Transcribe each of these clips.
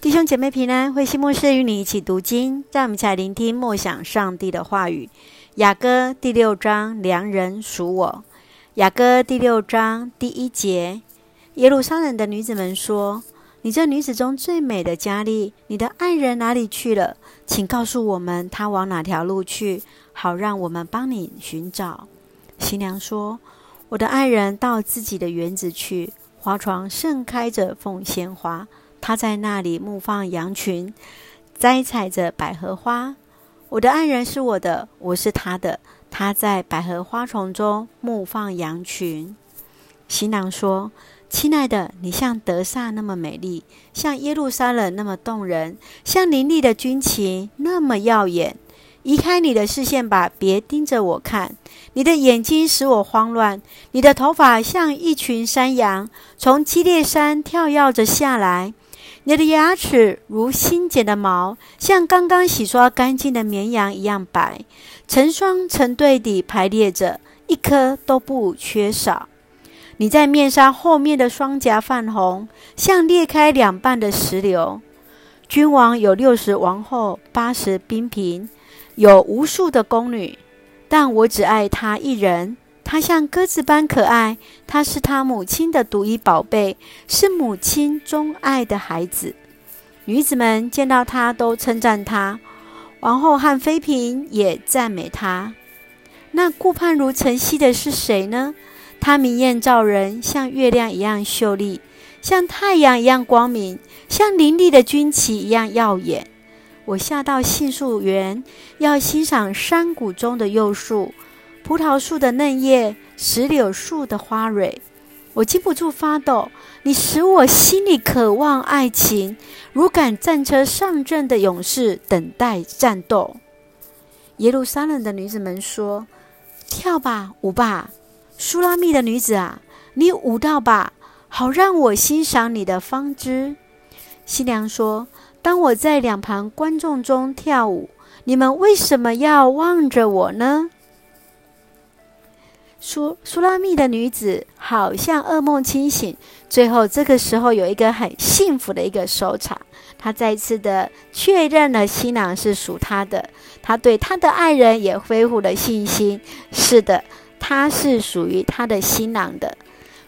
弟兄姐妹平安，慧馨牧师与你一起读经，让我们一起来聆听默想上帝的话语。雅歌第六章，良人属我。雅歌第六章第一节，耶路撒冷的女子们说：“你这女子中最美的佳丽，你的爱人哪里去了？请告诉我们，他往哪条路去，好让我们帮你寻找。”新娘说：“我的爱人到自己的园子去，花床盛开着凤仙花。”他在那里牧放羊群，摘采着百合花。我的爱人是我的，我是他的。他在百合花丛中牧放羊群。新郎说：“亲爱的，你像德萨那么美丽，像耶路撒冷那么动人，像林立的军旗那么耀眼。移开你的视线吧，别盯着我看。你的眼睛使我慌乱。你的头发像一群山羊，从基列山跳跃着下来。”你的牙齿如新剪的毛，像刚刚洗刷干净的绵羊一样白，成双成对地排列着，一颗都不缺少。你在面纱后面的双颊泛红，像裂开两半的石榴。君王有六十王后，八十嫔嫔，有无数的宫女，但我只爱他一人。他像鸽子般可爱，他是他母亲的独一宝贝，是母亲钟爱的孩子。女子们见到他都称赞他，王后和妃嫔也赞美他。那顾盼如晨曦的是谁呢？他明艳照人，像月亮一样秀丽，像太阳一样光明，像林立的军旗一样耀眼。我下到杏树园，要欣赏山谷中的幼树。葡萄树的嫩叶，石榴树的花蕊，我禁不住发抖。你使我心里渴望爱情，如赶战车上阵的勇士，等待战斗。耶路撒冷的女子们说：“跳吧，舞吧，苏拉密的女子啊，你舞蹈吧，好让我欣赏你的芳姿。”新娘说：“当我在两旁观众中跳舞，你们为什么要望着我呢？”苏苏拉密的女子好像噩梦清醒，最后这个时候有一个很幸福的一个收场。她再次的确认了新郎是属她的，她对她的爱人也恢复了信心。是的，她是属于她的新郎的。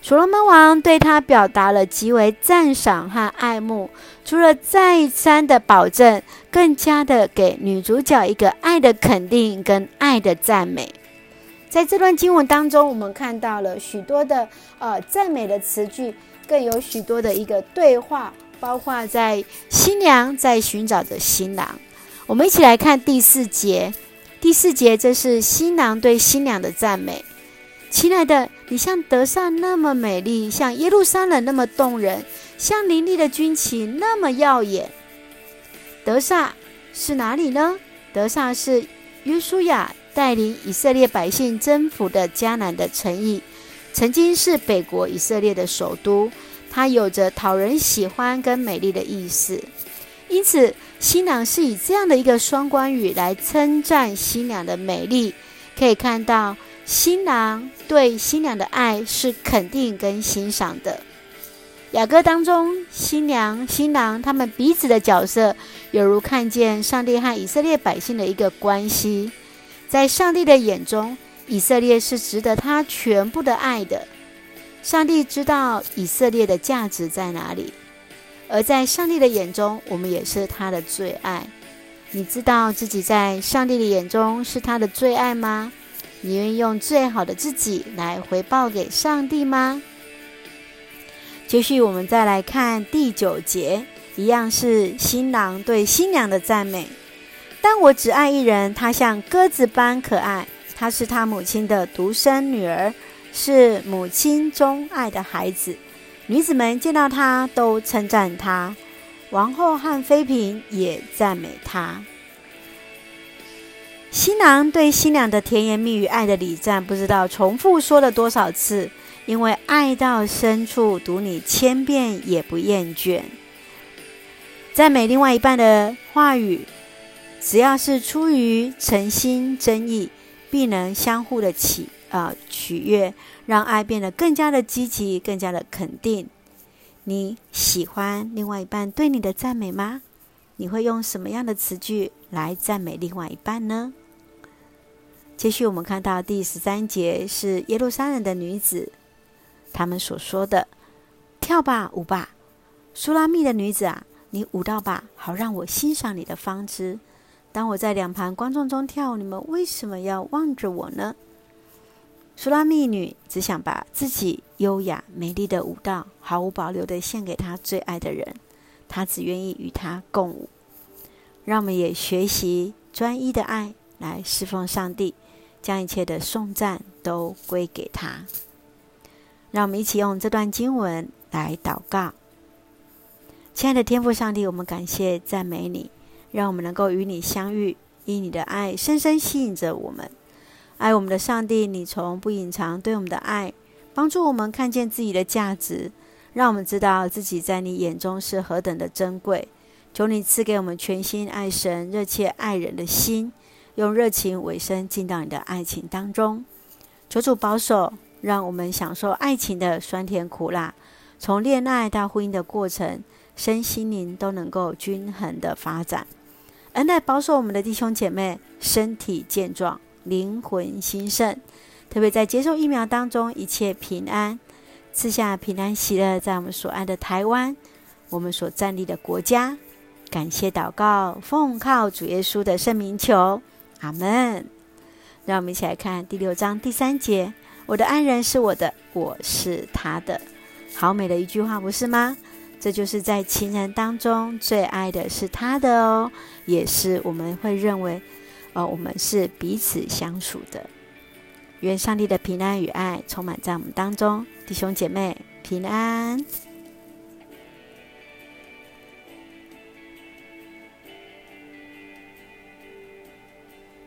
所罗门王对她表达了极为赞赏和爱慕，除了再三的保证，更加的给女主角一个爱的肯定跟爱的赞美。在这段经文当中，我们看到了许多的呃赞美的词句，更有许多的一个对话，包括在新娘在寻找着新郎。我们一起来看第四节。第四节，这是新郎对新娘的赞美：“亲爱的，你像得撒那么美丽，像耶路撒冷那么动人，像林立的军旗那么耀眼。”得撒是哪里呢？得撒是约书亚。带领以色列百姓征服的迦南的城邑，曾经是北国以色列的首都。它有着讨人喜欢跟美丽的意思，因此新郎是以这样的一个双关语来称赞新娘的美丽。可以看到，新郎对新娘的爱是肯定跟欣赏的。雅歌当中，新娘、新郎他们彼此的角色，犹如看见上帝和以色列百姓的一个关系。在上帝的眼中，以色列是值得他全部的爱的。上帝知道以色列的价值在哪里，而在上帝的眼中，我们也是他的最爱。你知道自己在上帝的眼中是他的最爱吗？你愿意用最好的自己来回报给上帝吗？继续，我们再来看第九节，一样是新郎对新娘的赞美。但我只爱一人，她像鸽子般可爱。她是她母亲的独生女儿，是母亲钟爱的孩子。女子们见到她都称赞她，王后和妃嫔也赞美她。新郎对新娘的甜言蜜语、爱的礼赞，不知道重复说了多少次，因为爱到深处，读你千遍也不厌倦。赞美另外一半的话语。只要是出于诚心真意，必能相互的起啊、呃、取悦，让爱变得更加的积极，更加的肯定。你喜欢另外一半对你的赞美吗？你会用什么样的词句来赞美另外一半呢？接续我们看到第十三节是耶路撒冷的女子，她们所说的：“跳吧，舞吧，苏拉密的女子啊，你舞蹈吧，好让我欣赏你的芳姿。当我在两旁观众中跳，你们为什么要望着我呢？”苏拉密女只想把自己优雅美丽的舞蹈毫无保留地献给她最爱的人，她只愿意与他共舞。让我们也学习专一的爱来侍奉上帝，将一切的颂赞都归给他。让我们一起用这段经文来祷告。亲爱的天父上帝，我们感谢赞美你，让我们能够与你相遇，因你的爱深深吸引着我们。爱我们的上帝，你从不隐藏对我们的爱，帮助我们看见自己的价值，让我们知道自己在你眼中是何等的珍贵。求你赐给我们全心爱神、热切爱人的心，用热情委身进到你的爱情当中。求主保守，让我们享受爱情的酸甜苦辣，从恋爱到婚姻的过程，身心灵都能够均衡的发展。恩待保守我们的弟兄姐妹，身体健壮。灵魂兴盛，特别在接受疫苗当中，一切平安，赐下平安喜乐，在我们所爱的台湾，我们所站立的国家，感谢祷告，奉靠主耶稣的圣名求，阿门。让我们一起来看第六章第三节：我的爱人是我的，我是他的。好美的一句话，不是吗？这就是在情人当中最爱的是他的哦，也是我们会认为。呃我们是彼此相处的。愿上帝的平安与爱充满在我们当中，弟兄姐妹平安。